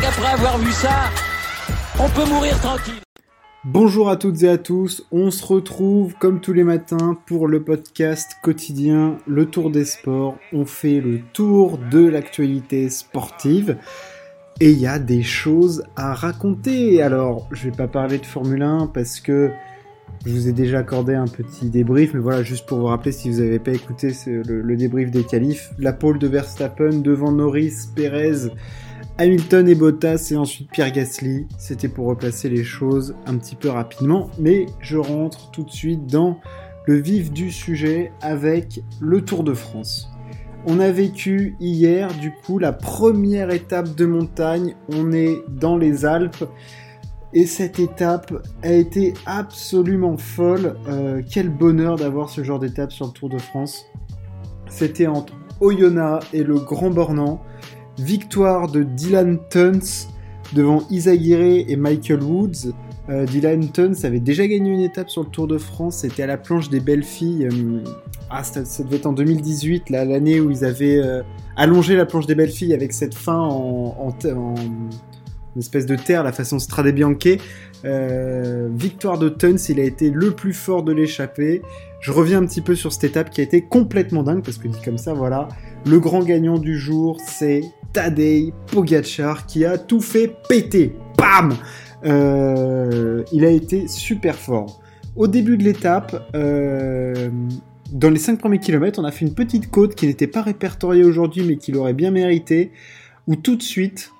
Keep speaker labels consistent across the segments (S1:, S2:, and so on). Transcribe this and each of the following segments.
S1: qu'après avoir vu ça, on peut mourir tranquille.
S2: Bonjour à toutes et à tous, on se retrouve comme tous les matins pour le podcast quotidien Le Tour des Sports. On fait le tour de l'actualité sportive et il y a des choses à raconter. Alors, je vais pas parler de Formule 1 parce que je vous ai déjà accordé un petit débrief, mais voilà, juste pour vous rappeler si vous n'avez pas écouté le, le, débrief des qualifs, la pole de Verstappen devant Norris, Perez, Hamilton et Bottas et ensuite Pierre Gasly. C'était pour replacer les choses un petit peu rapidement, mais je rentre tout de suite dans le vif du sujet avec le Tour de France. On a vécu hier, du coup, la première étape de montagne. On est dans les Alpes. Et cette étape a été absolument folle. Euh, quel bonheur d'avoir ce genre d'étape sur le Tour de France. C'était entre Oyonnax et le Grand Bornand. Victoire de Dylan Tuns devant Isaguirre et Michael Woods. Euh, Dylan Tuns avait déjà gagné une étape sur le Tour de France. C'était à la planche des belles filles. Euh, ah, ça, devait être en 2018, l'année où ils avaient allongé la planche des belles filles avec cette fin en, espèce de terre, la façon Strade Bianche. Euh, victoire de Tuns, il a été le plus fort de l'échappée. Je reviens un petit peu sur cette étape qui a été complètement dingue, parce que dit comme ça, voilà, le grand gagnant du jour, c'est Tadej Pogacar, qui a tout fait péter. Bam euh, Il a été super fort. Au début de l'étape, euh, dans les 5 premiers kilomètres, on a fait une petite côte qui n'était pas répertoriée aujourd'hui, mais qui l'aurait bien mérité, où tout de suite,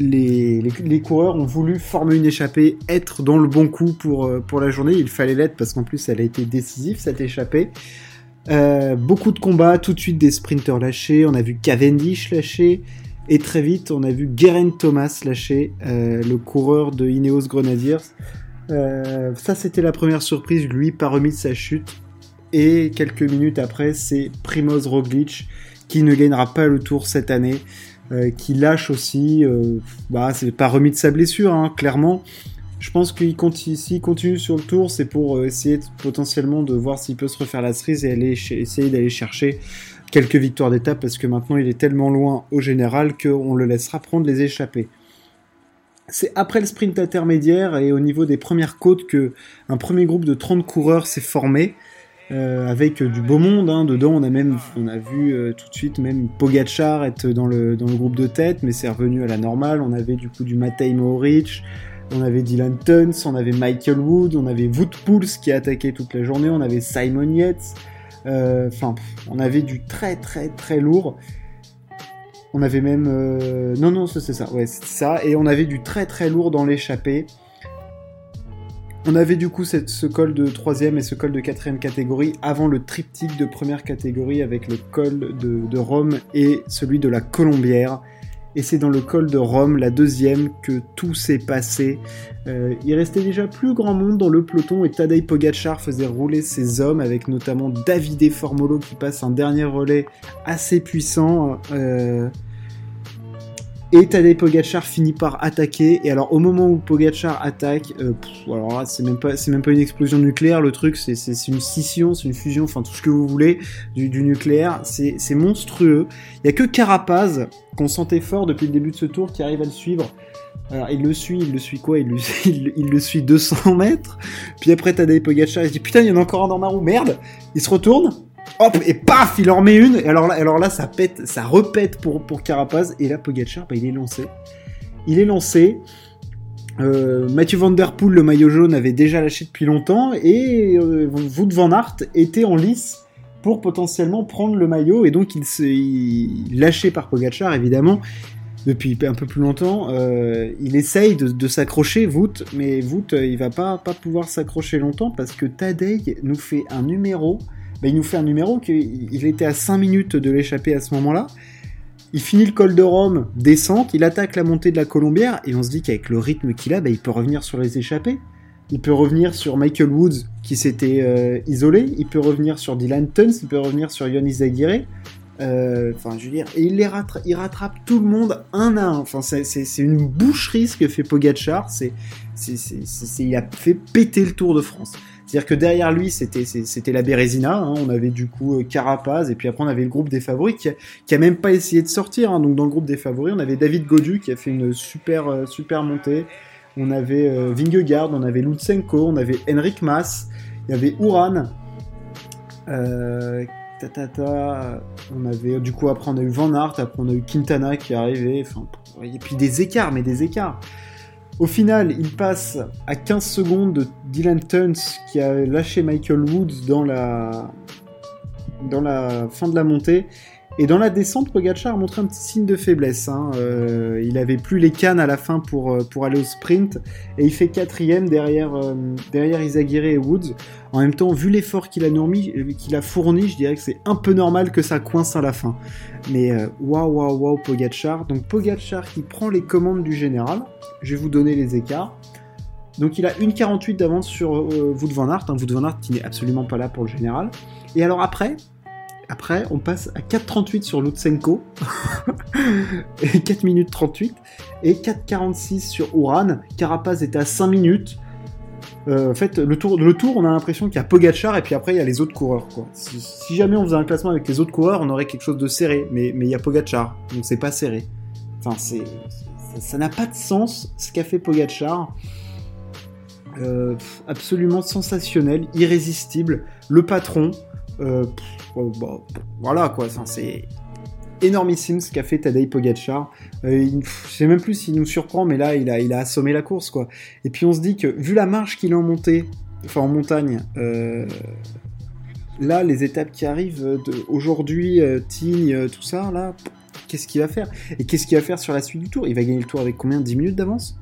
S2: les, coureurs ont voulu former une échappée, être dans le bon coup pour, euh, pour la journée. Il fallait l'être parce qu'en plus elle a été décisive cette échappée. Euh, beaucoup de combats, tout de suite des sprinters lâchés. On a vu Cavendish lâcher. Et très vite, on a vu Geraint Thomas lâcher, le coureur de Ineos Grenadiers. ça, c'était la première surprise, lui, pas remis de sa chute. Et quelques minutes après, c'est Primoz Roglic qui ne gagnera pas le tour cette année. Euh, qui lâche aussi. Euh, bah, c'est pas remis de sa blessure, hein, clairement. Je pense qu'il continue, s'il continue sur le tour, c'est pour euh, essayer potentiellement de voir s'il peut se refaire la cerise et aller essayer d'aller chercher quelques victoires d'étape parce que maintenant il est tellement loin au général qu'on le laissera prendre les échappées. C'est après le sprint intermédiaire et au niveau des premières côtes que un premier groupe de 30 coureurs s'est formé. Euh, avec du beau monde. Hein. Dedans, on a même, on a vu euh, tout de suite même Pogachar être dans le, dans le groupe de tête, mais c'est revenu à la normale. On avait du coup du Matej Mohoric, on avait Dylan Tuns, on avait Michael Wood, on avait Wood qui a attaqué toute la journée, on avait Simon Yates. Euh, enfin, on avait du très très très lourd. On avait même... Non, non, c'est ça, ouais, c'est ça. Et on avait du très très lourd dans l'échappée. On avait du coup ce col de troisième et ce col de quatrième catégorie avant le triptyque de première catégorie avec le col de, Rome et celui de la Colombière. Et c'est dans le col de Rome, la deuxième, que tout s'est passé. Euh, il restait déjà plus grand monde dans le peloton et Tadej Pogacar faisait rouler ses hommes avec notamment Davide Formolo qui passe un dernier relais assez puissant. Euh, et Tadej Pogacar finit par attaquer. Et alors, au moment où Pogacar attaque, euh, alors là, c'est même pas, c'est même pas une explosion nucléaire. Le truc, c'est, c'est, une scission, c'est une fusion, enfin tout ce que vous voulez du, du nucléaire. C'est, c'est monstrueux. Il y a que Carapaz qu'on sentait fort depuis le début de ce tour qui arrive à le suivre. Alors, il le suit, il le suit quoi? Il le, il, il le suit 200 mètres. Puis après, Tadej Pogacar, il se dit putain, il y en a encore un dans ma roue, merde. Il se retourne hop, et paf, il en remet une. Alors là, alors là ça pète, ça repète pour, pour Carapaz. Et là, Pogacar, bah, il est lancé. Il est lancé. Euh, Mathieu Van Der Poel, le maillot jaune, avait déjà lâché depuis longtemps. Et euh, Van Aert était en lice pour potentiellement prendre le maillot. Et donc, il s'est lâché par Pogacar, évidemment. Depuis un peu plus longtemps, euh, il essaye de, s'accrocher, Wout, mais Wout, il va pas, pas pouvoir s'accrocher longtemps parce que Tadej nous fait un numéro bah, il nous fait un numéro qu'il était à 5 minutes de l'échapper à ce moment-là. Il finit le col de Rome, descente, il attaque la montée de la Colombière, et on se dit qu'avec le rythme qu'il a, bah, il peut revenir sur les échappées. Il peut revenir sur Michael Woods, qui s'était euh, isolé, il peut revenir sur Dylan Tuns, il peut revenir sur Yon Izaguirre. Enfin, je veux dire, et il, il rattrape tout le monde un à un. Enfin, c'est une boucherie ce que fait Pogachar. Il a fait péter le Tour de France. C'est-à-dire que derrière lui, c'était la Bérésina. Hein. On avait du coup euh, Carapaz et puis après on avait le groupe des favoris qui a, même pas essayé de sortir. Hein. Donc dans le groupe des favoris, on avait David Godu qui a fait une super euh, super montée. On avait euh, Vingegaard, on avait Lutsenko, on avait Henrik Mas, il y avait Uran. On avait du coup après on a eu Van Aert, après on a eu Quintana qui est arrivé. Enfin, et puis des écarts, mais des écarts. Au final, il passe à 15 secondes de Dylan Tuns qui a lâché Michael Woods dans la, dans la fin de la montée. Et dans la descente, Pogacar a montré un petit signe de faiblesse. Hein. Euh, il avait plus les cannes à la fin pour, euh, pour aller au sprint. Et il fait quatrième derrière, euh, derrière Isaguirre et Woods. En même temps, vu l'effort qu'il a, qu'il a fourni, je dirais que c'est un peu normal que ça coince à la fin. Mais waouh, waouh, waouh, Pogachar. Donc Pogachar qui prend les commandes du général. Je vais vous donner les écarts. Donc il a une 48 d'avance sur Wood van Aert. Hein. Wood van Aert qui n'est absolument pas là pour le général. Et alors après, après, on passe à 4,38 sur Lutsenko, et 4 minutes 38, et 4,46 sur Uran. Carapaz était à 5 minutes. Euh, en fait, le tour, le tour on a l'impression qu'il y a Pogachar et puis après il y a les autres coureurs. Si, jamais on faisait un classement avec les autres coureurs, on aurait quelque chose de serré, mais, il y a Pogachar, donc c'est pas serré. Enfin, ça n'a pas de sens ce qu'a fait Pogachar. Euh, absolument sensationnel, irrésistible. Le patron, euh, voilà quoi, c'est énormissime ce qu'a fait Tadej Pogacar. Euh, je sais même plus s'il nous surprend, mais là, il a, il assommé la course, quoi. Et puis on se dit que, vu la marche qu'il a en montée, en montagne, euh, là, les étapes qui arrivent aujourd'hui, Tignes, tout ça, là, qu'est-ce qu'il va faire? Et qu'est-ce qu'il va faire sur la suite du tour? Il va gagner le tour avec combien? 10 minutes d'avance?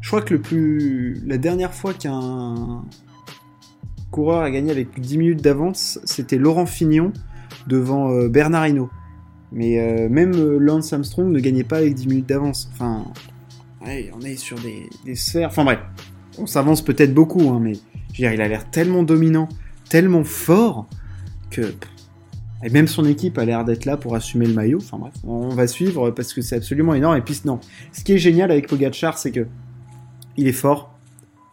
S2: Je crois que le plus... la dernière fois qu'un coureur a gagné avec 10 minutes d'avance, c'était Laurent Fignon devant euh, Bernard Hinault. Mais euh, même euh, Lance Armstrong ne gagnait pas avec 10 minutes d'avance. Enfin, on est sur des, sphères. Enfin bref, on s'avance peut-être beaucoup, hein, mais je veux dire, il a l'air tellement dominant, tellement fort que. Et même son équipe a l'air d'être là pour assumer le maillot. Enfin bref, on va suivre parce que c'est absolument énorme. Et puis non, ce qui est génial avec Pogacar, c'est que il est fort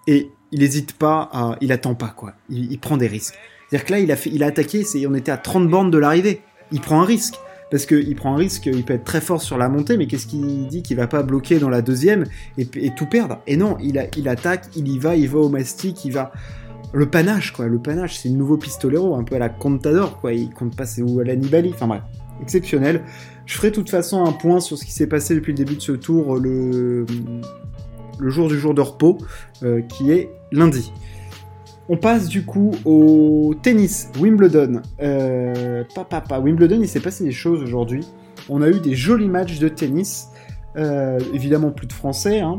S2: et il hésite pas, il attend pas quoi. Il, prend des risques. C'est-à-dire que là, il a, fait, il a attaqué, on était à 30 bornes de l'arrivée. Il prend un risque. Parce qu'il prend un risque, il peut être très fort sur la montée, mais qu'est-ce qu'il dit Qu'il va pas bloquer dans la deuxième et, tout perdre? Et non, il, attaque, il y va, il va au mastic, il va. Le panache, quoi. Le panache, c'est le nouveau pistolero, un peu à la Contador, quoi. Il compte pas, c'est où à la Nibali. Enfin bref, exceptionnel. Je ferai de toute façon un point sur ce qui s'est passé depuis le début de ce tour, le, le jour du jour de repos, euh, qui est lundi. On passe du coup au tennis, Wimbledon. Euh, Wimbledon, il s'est passé des choses aujourd'hui. On a eu des jolis matchs de tennis. Euh, évidemment, plus de français. Hein.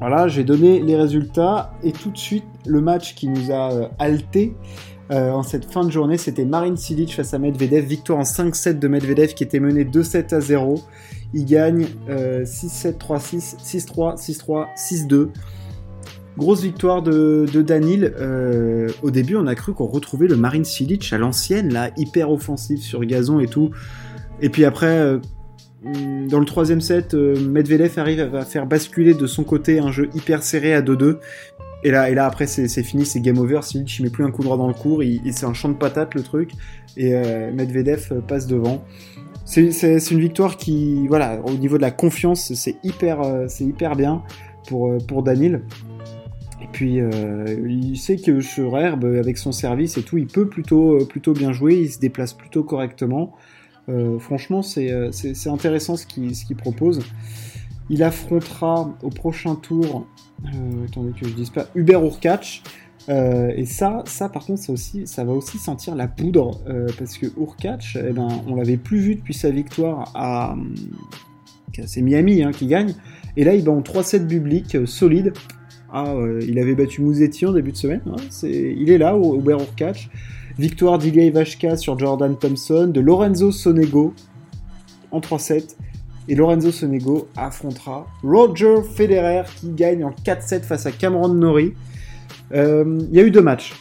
S2: Voilà, j'ai donné les résultats. Et tout de suite, le match qui nous a euh, halté en cette fin de journée, c'était Marine Silic face à Medvedev. Victoire en 5-7 de Medvedev qui était mené 2-7 à 0. Il gagne 6-7, 3-6, 6-3, 6-3, 6-2. Grosse victoire de, Danil. Euh, au début, on a cru qu'on retrouvait le Marine Silic à l'ancienne, là, hyper offensif sur gazon et tout. Et puis après, euh, dans le troisième set, euh, Medvedev arrive à faire basculer de son côté un jeu hyper serré à 2-2. Et là, et là après, c'est fini, c'est game over. Silic, il met plus un coup droit dans le cours. Il, c'est un champ de patates, le truc. Et Medvedev passe devant. C'est une victoire qui, voilà, au niveau de la confiance, c'est hyper, c'est hyper bien pour, pour Danil. Et puis, euh, il sait que sur herbe, avec son service et tout, il peut plutôt, euh, plutôt bien jouer, il se déplace plutôt correctement. Euh, franchement, c'est intéressant ce qu'il propose. Il affrontera au prochain tour, attendez que je dise pas, Hubert Urkach. Et ça, ça par contre, ça, aussi, ça va aussi sentir la poudre, parce que Urkach, eh ben, on l'avait plus vu depuis sa victoire à... C'est Miami hein, qui gagne. Et là, il va en 3-7 publics, solide. Ah, il avait battu Mouzetti en début de semaine. Hein, il est là, au, au Catch. Victoire d'Ilya Ivashka sur Jordan Thompson, de Lorenzo Sonego en 3-7. Et Lorenzo Sonego affrontera Roger Federer qui gagne en 4-7 face à Cameron Norrie. Euh, il y a eu deux matchs.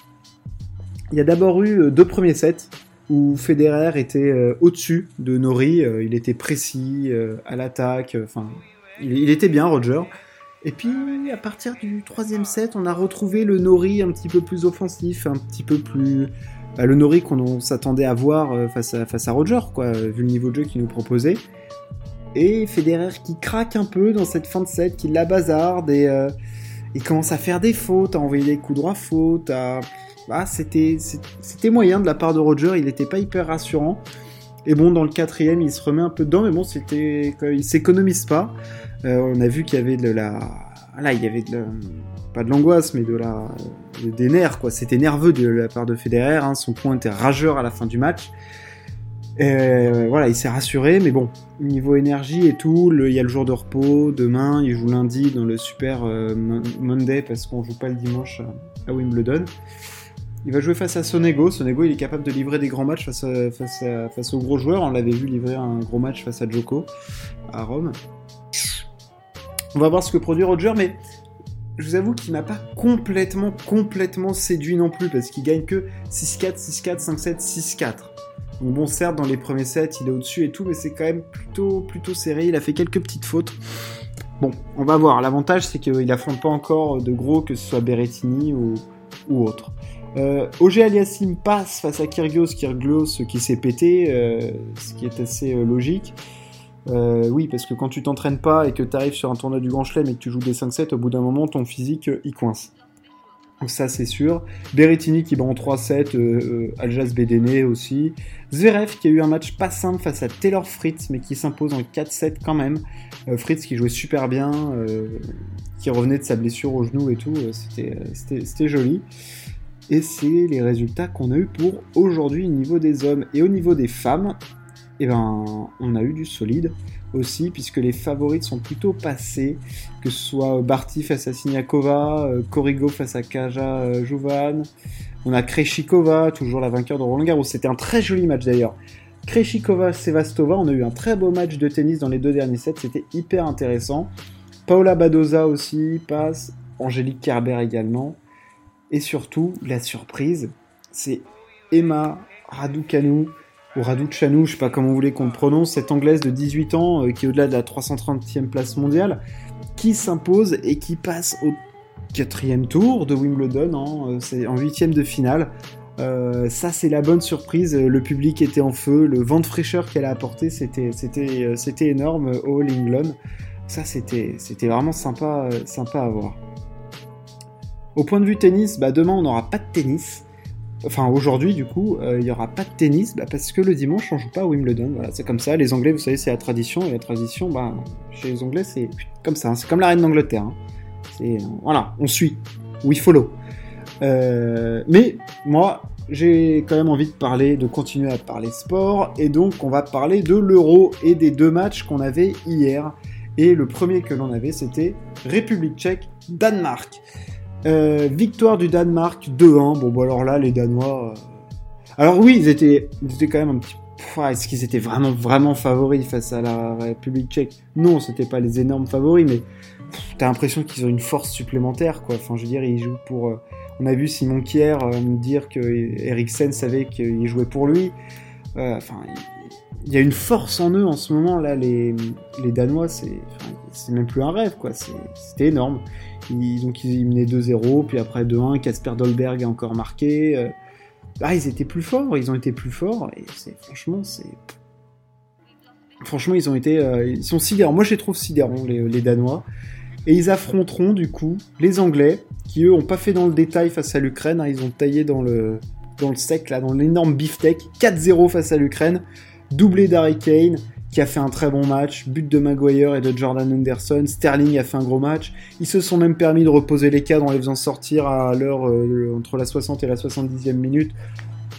S2: Il y a d'abord eu euh, deux premiers sets. où Federer était euh, au-dessus de Nori, il était précis à l'attaque, enfin, il, il, était bien Roger. Et puis à partir du troisième set, on a retrouvé le Nori un petit peu plus offensif, un petit peu plus bah, le Nori qu'on s'attendait à voir face à, face à Roger, quoi, vu le niveau de jeu qu'il nous proposait. Et Federer qui craque un peu dans cette fin de set, qui la bazarde et il commence à faire des fautes, à envoyer des coups droits fautes, à bah, c'était moyen de la part de Roger, il n'était pas hyper rassurant. Et bon, dans le quatrième, il se remet un peu dedans, mais bon, c'était, il s'économise pas. Euh, on a vu qu'il y avait de la, là, il y avait de pas de l'angoisse, mais de la, des nerfs, quoi. C'était nerveux de la part de Federer. Hein. Son point était rageur à la fin du match. Et voilà, il s'est rassuré, mais bon, niveau énergie et tout, il y a le jour de repos. Demain, il joue lundi dans le Super euh, Monday parce qu'on joue pas le dimanche à Wimbledon. Il va jouer face à Sonego. Sonego, il est capable de livrer des grands matchs face, aux gros joueurs. On l'avait vu livrer un gros match face à Joko à Rome. On va voir ce que produit Roger, mais je vous avoue qu'il m'a pas complètement, complètement séduit non plus, parce qu'il gagne que 6-4, 6-4, 5-7, 6-4. Bon, certes, dans les premiers sets, il est au-dessus et tout, mais c'est quand même plutôt, plutôt serré. Il a fait quelques petites fautes. Bon, on va voir. L'avantage, c'est qu'il affronte pas encore de gros, que ce soit Berrettini ou, ou autre. Euh, Aliassim passe face à Kyrgios Kyrgios qui s'est pété, euh, ce qui est assez euh, logique. Oui, parce que quand tu t'entraînes pas et que tu arrives sur un tournoi du Grand Chelem et que tu joues des 5-7, au bout d'un moment, ton physique, il coince. Ça, c'est sûr. Berrettini qui bat en 3-7, Aljas Bedene aussi. Zverev qui a eu un match pas simple face à Taylor Fritz, mais qui s'impose en 4-7 quand même. Fritz qui jouait super bien, qui revenait de sa blessure au genou et tout, c'était joli. Et c'est les résultats qu'on a eu pour aujourd'hui au niveau des hommes. Et au niveau des femmes, eh ben, on a eu du solide aussi, puisque les favorites sont plutôt passées, que ce soit Barty face à Korigo euh, face à Kaja euh, Jouvan, on a Kreshikova, toujours la vainqueur de Roland Garros. C'était un très joli match d'ailleurs. Kreshikova-Sevastova, on a eu un très beau match de tennis dans les deux derniers sets, c'était hyper intéressant. Paola Badoza aussi passe, Angélique Kerber également. Et surtout, la surprise, c'est Emma Raducanu, ou Raducanu, je sais pas comment vous voulez qu'on le prononce, cette anglaise de 18 ans euh, qui est au-delà de la 330e place mondiale, qui s'impose et qui passe au quatrième tour de Wimbledon, hein, euh, en huitième de finale. Euh, ça, c'est la bonne surprise. Le public était en feu, le vent de fraîcheur qu'elle a apporté, c'était, énorme. All England, ça, c'était, c'était vraiment sympa, sympa à voir. Au point de vue tennis, bah demain on n'aura pas de tennis. Enfin aujourd'hui du coup, euh, il n'y aura pas de tennis bah, parce que le dimanche on joue pas à Wimbledon. Voilà, c'est comme ça. Les Anglais, vous savez, c'est la tradition et la tradition, bah chez les Anglais c'est comme ça. C'est comme la reine d'Angleterre. Hein. C'est voilà, on suit. We follow. Euh, mais moi, j'ai quand même envie de parler, de continuer à parler sport, et donc on va parler de l'Euro et des deux matchs qu'on avait hier. Et le premier que l'on avait, c'était République Tchèque, Danemark. Euh, victoire du Danemark 2-1. Bon, bon, alors là, les Danois. Euh, alors oui, ils étaient, étaient quand même un petit. Est-ce qu'ils étaient vraiment, vraiment favoris face à la République tchèque? Non, c'était pas les énormes favoris, mais t'as l'impression qu'ils ont une force supplémentaire, quoi. Enfin, je veux dire, ils jouent pour. Euh, on a vu Simon Kier me dire que Eriksen savait qu'il jouait pour lui. Enfin, il y a une force en eux en ce moment là. Les, les Danois, c'est, c'est même plus un rêve, quoi. C'était énorme. Ils, donc ils menaient 2-0, puis après 2-1, Casper Dolberg a encore marqué. Euh. Ah, ils étaient plus forts, ils ont été plus forts, et franchement, c'est. Franchement, ils ont été. Euh, ils sont sidérants. Moi, je les trouve sidérants, les, Danois. Et ils affronteront, du coup, les Anglais, qui eux ont pas fait dans le détail face à l'Ukraine. Hein. ils ont taillé dans le, dans le sec, là, dans l'énorme beefsteak. 4-0 face à l'Ukraine. Doublé d'Harry Kane qui a fait un très bon match, but de Maguire et de Jordan Anderson, Sterling a fait un gros match, ils se sont même permis de reposer les cadres en les faisant sortir à l'heure euh, entre la 60 et la 70e minute.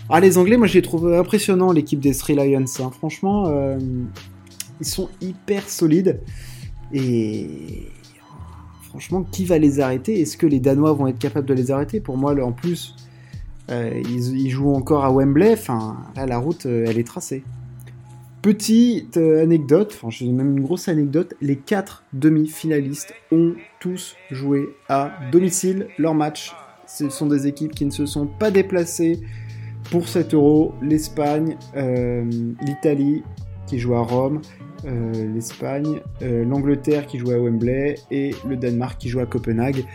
S2: Ah les Anglais, moi j'ai trouvé impressionnant l'équipe des Three Lions, hein. franchement euh, ils sont hyper solides et franchement qui va les arrêter? Est-ce que les Danois vont être capables de les arrêter? Pour moi en plus euh, ils, jouent encore à Wembley, enfin la route elle est tracée. Petite euh, anecdote, enfin je même une grosse anecdote, les quatre demi-finalistes ont tous joué à domicile leur match. Ce sont des équipes qui ne se sont pas déplacées pour 7 euros, l'Espagne, l'Italie qui joue à Rome, l'Espagne, l'Angleterre qui joue à Wembley et le Danemark qui joue à Copenhague.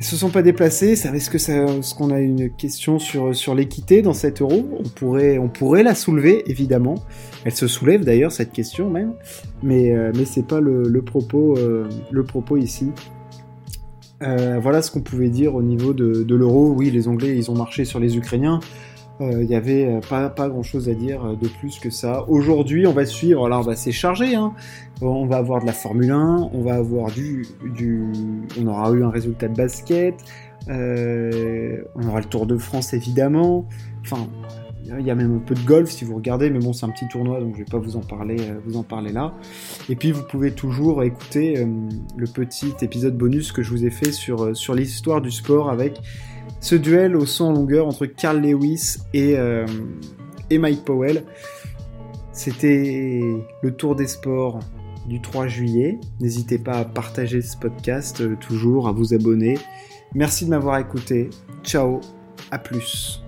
S2: Se sont pas déplacés, ça risque ce qu'on a une question sur, sur l'équité dans 7 euros. On pourrait, on pourrait la soulever, évidemment. Elle se soulève d'ailleurs, cette question même. Mais, euh, mais c'est pas le, le propos, euh, le propos ici. Euh, voilà ce qu'on pouvait dire au niveau de, de l'euro. Oui, les Anglais, ils ont marché sur les Ukrainiens. Il n'y avait pas, pas grand chose à dire de plus que ça. Aujourd'hui, on va suivre, alors bah, c'est chargé, hein. on va avoir de la Formule 1, on va avoir du, du on aura eu un résultat de basket, euh, on aura le Tour de France évidemment, enfin, il y a même un peu de golf si vous regardez, mais bon, c'est un petit tournoi, donc je vais pas vous en parler, vous en parler là. Et puis, vous pouvez toujours écouter euh, le petit épisode bonus que je vous ai fait sur, sur l'histoire du sport avec ce duel au son en longueur entre Carl Lewis et, euh, et Mike Powell. C'était le tour des sports du 3 juillet. N'hésitez pas à partager ce podcast, euh, toujours à vous abonner. Merci de m'avoir écouté. Ciao, à plus.